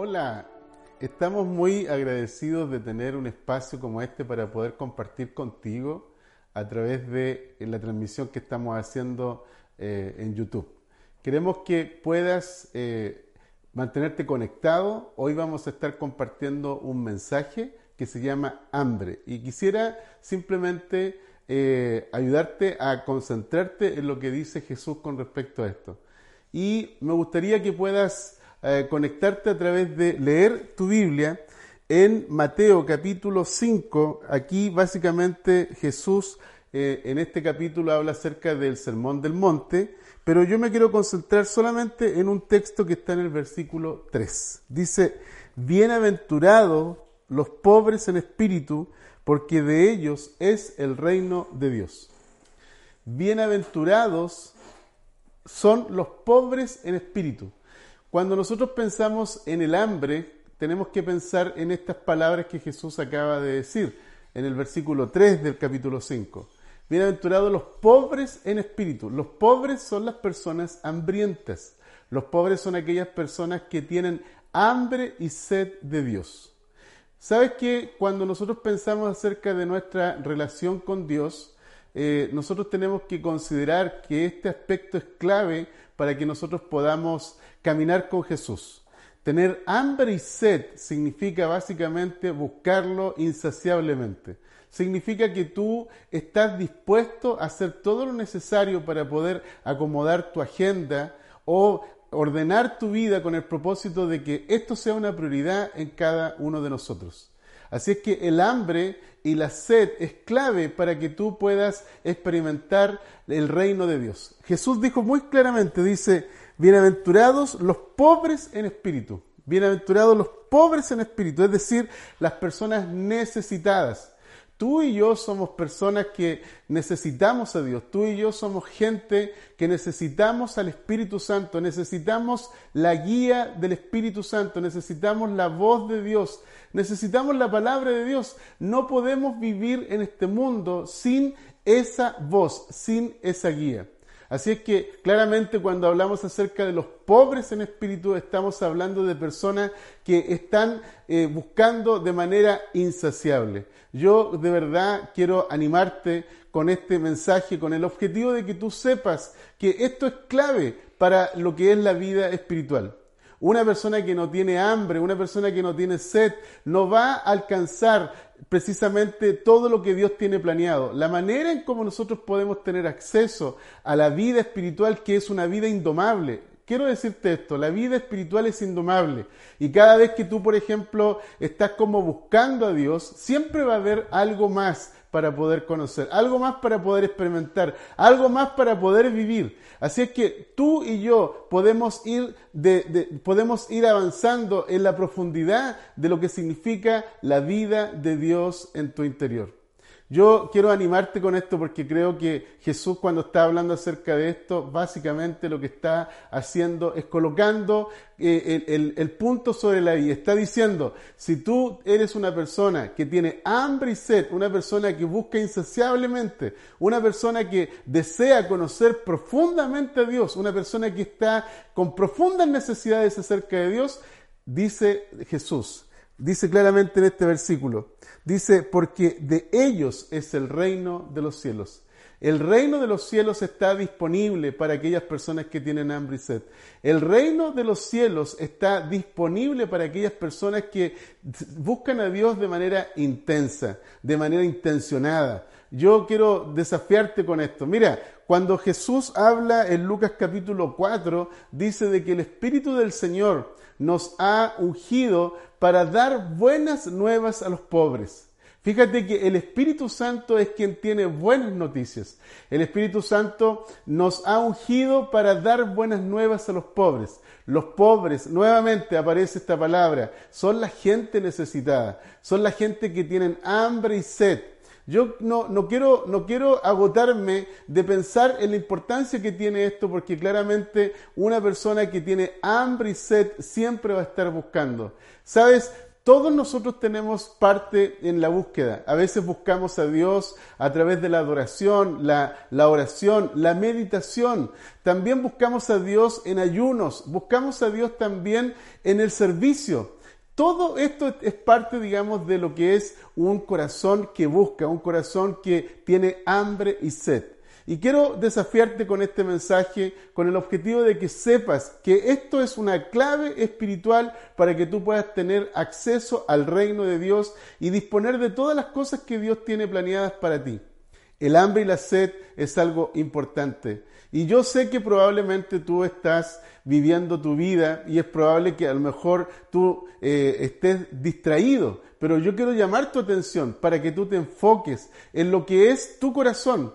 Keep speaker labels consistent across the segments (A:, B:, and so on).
A: Hola, estamos muy agradecidos de tener un espacio como este para poder compartir contigo a través de la transmisión que estamos haciendo eh, en YouTube. Queremos que puedas eh, mantenerte conectado. Hoy vamos a estar compartiendo un mensaje que se llama hambre y quisiera simplemente eh, ayudarte a concentrarte en lo que dice Jesús con respecto a esto. Y me gustaría que puedas eh, conectarte a través de leer tu Biblia en Mateo capítulo 5. Aquí básicamente Jesús eh, en este capítulo habla acerca del Sermón del Monte, pero yo me quiero concentrar solamente en un texto que está en el versículo 3. Dice, bienaventurados los pobres en espíritu, porque de ellos es el reino de Dios. Bienaventurados son los pobres en espíritu. Cuando nosotros pensamos en el hambre, tenemos que pensar en estas palabras que Jesús acaba de decir en el versículo 3 del capítulo 5. Bienaventurados los pobres en espíritu. Los pobres son las personas hambrientas. Los pobres son aquellas personas que tienen hambre y sed de Dios. ¿Sabes que cuando nosotros pensamos acerca de nuestra relación con Dios, eh, nosotros tenemos que considerar que este aspecto es clave para que nosotros podamos caminar con Jesús. Tener hambre y sed significa básicamente buscarlo insaciablemente. Significa que tú estás dispuesto a hacer todo lo necesario para poder acomodar tu agenda o ordenar tu vida con el propósito de que esto sea una prioridad en cada uno de nosotros. Así es que el hambre y la sed es clave para que tú puedas experimentar el reino de Dios. Jesús dijo muy claramente, dice, Bienaventurados los pobres en espíritu. Bienaventurados los pobres en espíritu, es decir, las personas necesitadas. Tú y yo somos personas que necesitamos a Dios. Tú y yo somos gente que necesitamos al Espíritu Santo. Necesitamos la guía del Espíritu Santo. Necesitamos la voz de Dios. Necesitamos la palabra de Dios. No podemos vivir en este mundo sin esa voz, sin esa guía. Así es que claramente cuando hablamos acerca de los pobres en espíritu estamos hablando de personas que están eh, buscando de manera insaciable. Yo de verdad quiero animarte con este mensaje, con el objetivo de que tú sepas que esto es clave para lo que es la vida espiritual. Una persona que no tiene hambre, una persona que no tiene sed, no va a alcanzar precisamente todo lo que Dios tiene planeado. La manera en cómo nosotros podemos tener acceso a la vida espiritual, que es una vida indomable. Quiero decirte esto, la vida espiritual es indomable y cada vez que tú, por ejemplo, estás como buscando a Dios, siempre va a haber algo más para poder conocer, algo más para poder experimentar, algo más para poder vivir. Así es que tú y yo podemos ir, podemos ir avanzando en la profundidad de lo que significa la vida de Dios en tu interior. Yo quiero animarte con esto porque creo que Jesús cuando está hablando acerca de esto, básicamente lo que está haciendo es colocando eh, el, punto sobre la I. Está diciendo, si tú eres una persona que tiene hambre y sed, una persona que busca insaciablemente, una persona que desea conocer profundamente a Dios, una persona que está con profundas necesidades acerca de Dios, dice Jesús, dice claramente en este versículo, Dice, porque de ellos es el reino de los cielos. El reino de los cielos está disponible para aquellas personas que tienen hambre y sed. El reino de los cielos está disponible para aquellas personas que buscan a Dios de manera intensa, de manera intencionada. Yo quiero desafiarte con esto. Mira, cuando Jesús habla en Lucas capítulo 4, dice de que el Espíritu del Señor nos ha ungido para dar buenas nuevas a los pobres. Fíjate que el Espíritu Santo es quien tiene buenas noticias. El Espíritu Santo nos ha ungido para dar buenas nuevas a los pobres. Los pobres, nuevamente aparece esta palabra, son la gente necesitada, son la gente que tienen hambre y sed. Yo no, no, quiero, no quiero agotarme de pensar en la importancia que tiene esto, porque claramente una persona que tiene hambre y sed siempre va a estar buscando. ¿Sabes? todos nosotros tenemos parte en la búsqueda. A veces buscamos a Dios a través de la adoración, la, la, oración, la meditación. También buscamos a Dios en ayunos. Buscamos a Dios también en el servicio. Todo esto es parte, digamos, de lo que es un corazón que busca, un corazón que tiene hambre y sed. Y quiero desafiarte con este mensaje con el objetivo de que sepas que esto es una clave espiritual para que tú puedas tener acceso al reino de Dios y disponer de todas las cosas que Dios tiene planeadas para ti. El hambre y la sed es algo importante. Y yo sé que probablemente tú estás viviendo tu vida y es probable que a lo mejor tú eh, estés distraído, pero yo quiero llamar tu atención para que tú te enfoques en lo que es tu corazón,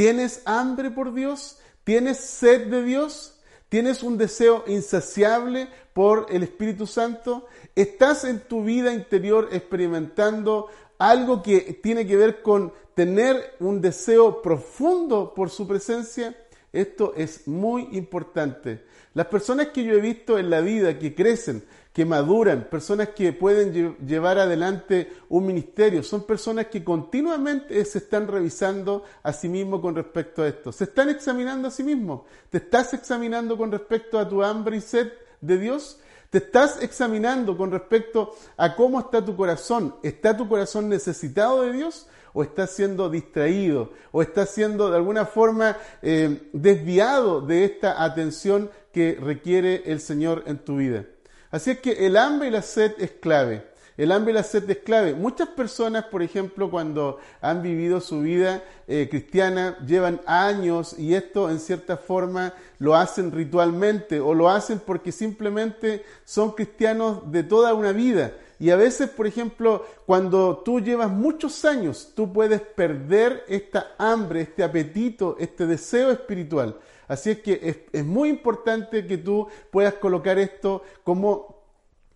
A: ¿Tienes hambre por Dios? ¿Tienes sed de Dios? ¿Tienes un deseo insaciable por el Espíritu Santo? ¿Estás en tu vida interior experimentando algo que tiene que ver con tener un deseo profundo por su presencia? Esto es muy importante. Las personas que yo he visto en la vida que crecen, que maduran, personas que pueden llevar adelante un ministerio, son personas que continuamente se están revisando a sí mismos con respecto a esto, se están examinando a sí mismos. ¿Te estás examinando con respecto a tu hambre y sed de Dios? ¿Te estás examinando con respecto a cómo está tu corazón? ¿Está tu corazón necesitado de Dios? ¿O estás siendo distraído? ¿O estás siendo de alguna forma eh, desviado de esta atención que requiere el Señor en tu vida? Así es que el hambre y la sed es clave. El hambre y la sed es clave. Muchas personas, por ejemplo, cuando han vivido su vida eh, cristiana, llevan años y esto en cierta forma lo hacen ritualmente o lo hacen porque simplemente son cristianos de toda una vida. Y a veces, por ejemplo, cuando tú llevas muchos años, tú puedes perder esta hambre, este apetito, este deseo espiritual. Así es que es, muy importante que tú puedas colocar esto como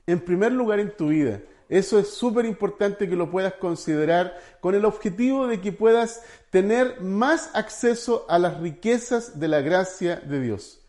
A: en primer lugar en tu vida. Eso es súper importante que lo puedas considerar con el objetivo de que puedas tener más acceso a las riquezas de la gracia de Dios.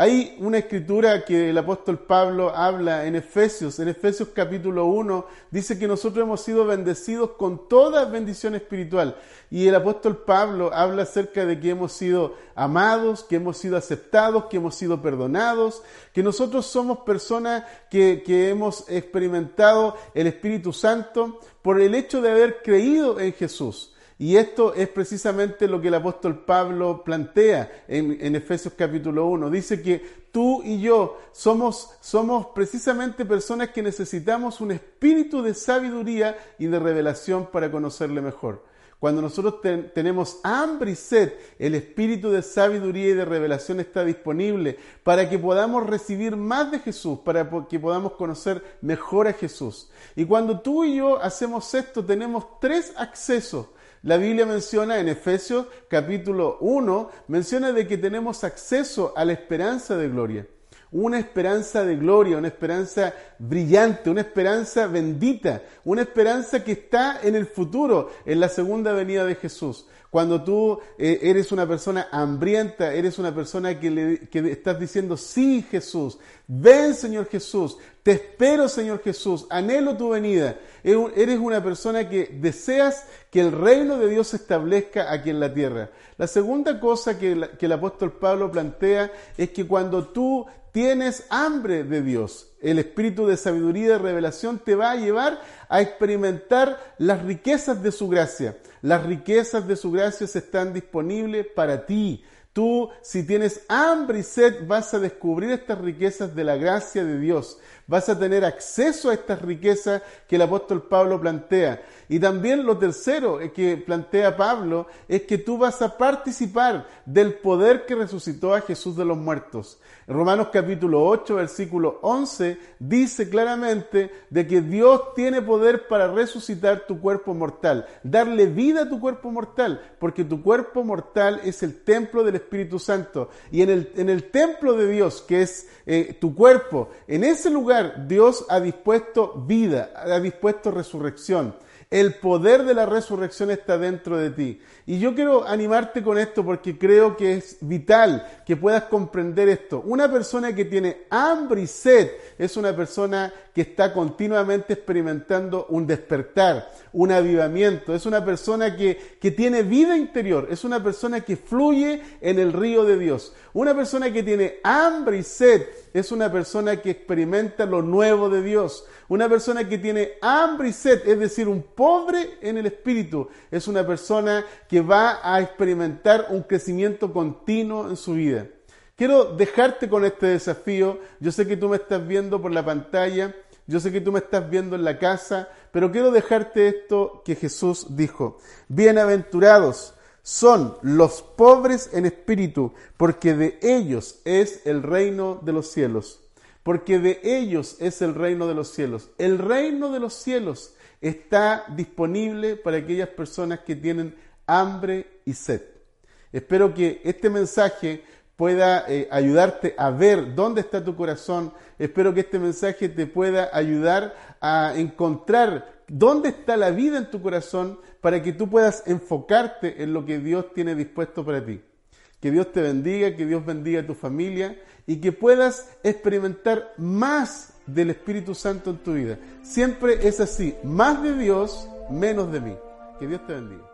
A: Hay una escritura que el apóstol Pablo habla en Efesios, en Efesios capítulo 1, dice que nosotros hemos sido bendecidos con toda bendición espiritual. Y el apóstol Pablo habla acerca de que hemos sido amados, que hemos sido aceptados, que hemos sido perdonados, que nosotros somos personas que, que hemos experimentado el Espíritu Santo por el hecho de haber creído en Jesús. Y esto es precisamente lo que el apóstol Pablo plantea en, Efesios capítulo 1. Dice que tú y yo somos, somos precisamente personas que necesitamos un espíritu de sabiduría y de revelación para conocerle mejor. Cuando nosotros tenemos hambre y sed, el espíritu de sabiduría y de revelación está disponible para que podamos recibir más de Jesús, para que podamos conocer mejor a Jesús. Y cuando tú y yo hacemos esto, tenemos tres accesos la Biblia menciona en Efesios capítulo 1, menciona de que tenemos acceso a la esperanza de gloria. Una esperanza de gloria, una esperanza brillante, una esperanza bendita, una esperanza que está en el futuro, en la segunda venida de Jesús. Cuando tú eh, eres una persona hambrienta, eres una persona que, le, que estás diciendo, sí Jesús, ven Señor Jesús, te espero Señor Jesús, anhelo tu venida. Eres una persona que deseas que el reino de Dios se establezca aquí en la tierra. La segunda cosa que, el apóstol Pablo plantea es que cuando tú tienes hambre de Dios, el espíritu de sabiduría y de revelación te va a llevar a experimentar las riquezas de su gracia. Las riquezas de su gracia están disponibles para ti. Tú, si tienes hambre y sed, vas a descubrir estas riquezas de la gracia de Dios. Vas a tener acceso a estas riquezas que el apóstol Pablo plantea. Y también lo tercero que plantea Pablo es que tú vas a participar del poder que resucitó a Jesús de los muertos. Romanos capítulo 8, versículo 11 dice claramente de que Dios tiene poder para resucitar tu cuerpo mortal, darle vida a tu cuerpo mortal, porque tu cuerpo mortal es el templo del Espíritu Santo. Y en el, en el templo de Dios, que es eh, tu cuerpo, en ese lugar Dios ha dispuesto vida, ha dispuesto resurrección. El poder de la resurrección está dentro de ti. Y yo quiero animarte con esto porque creo que es vital que puedas comprender esto. Una persona que tiene hambre y sed es una persona que está continuamente experimentando un despertar, un avivamiento. Es una persona que, que tiene vida interior, es una persona que fluye en el río de Dios. Una persona que tiene hambre y sed es una persona que experimenta lo nuevo de Dios. Una persona que tiene hambre y sed, es decir, un pobre en el espíritu, es una persona que va a experimentar un crecimiento continuo en su vida. Quiero dejarte con este desafío. Yo sé que tú me estás viendo por la pantalla, yo sé que tú me estás viendo en la casa, pero quiero dejarte esto que Jesús dijo. Bienaventurados son los pobres en espíritu, porque de ellos es el reino de los cielos. Porque de ellos es el reino de los cielos. El reino de los cielos está disponible para aquellas personas que tienen hambre y sed. Espero que este mensaje pueda eh, ayudarte a ver dónde está tu corazón. Espero que este mensaje te pueda ayudar a encontrar dónde está la vida en tu corazón para que tú puedas enfocarte en lo que Dios tiene dispuesto para ti. Que Dios te bendiga, que Dios bendiga a tu familia y que puedas experimentar más del Espíritu Santo en tu vida. Siempre es así, más de Dios, menos de mí. Que Dios te bendiga.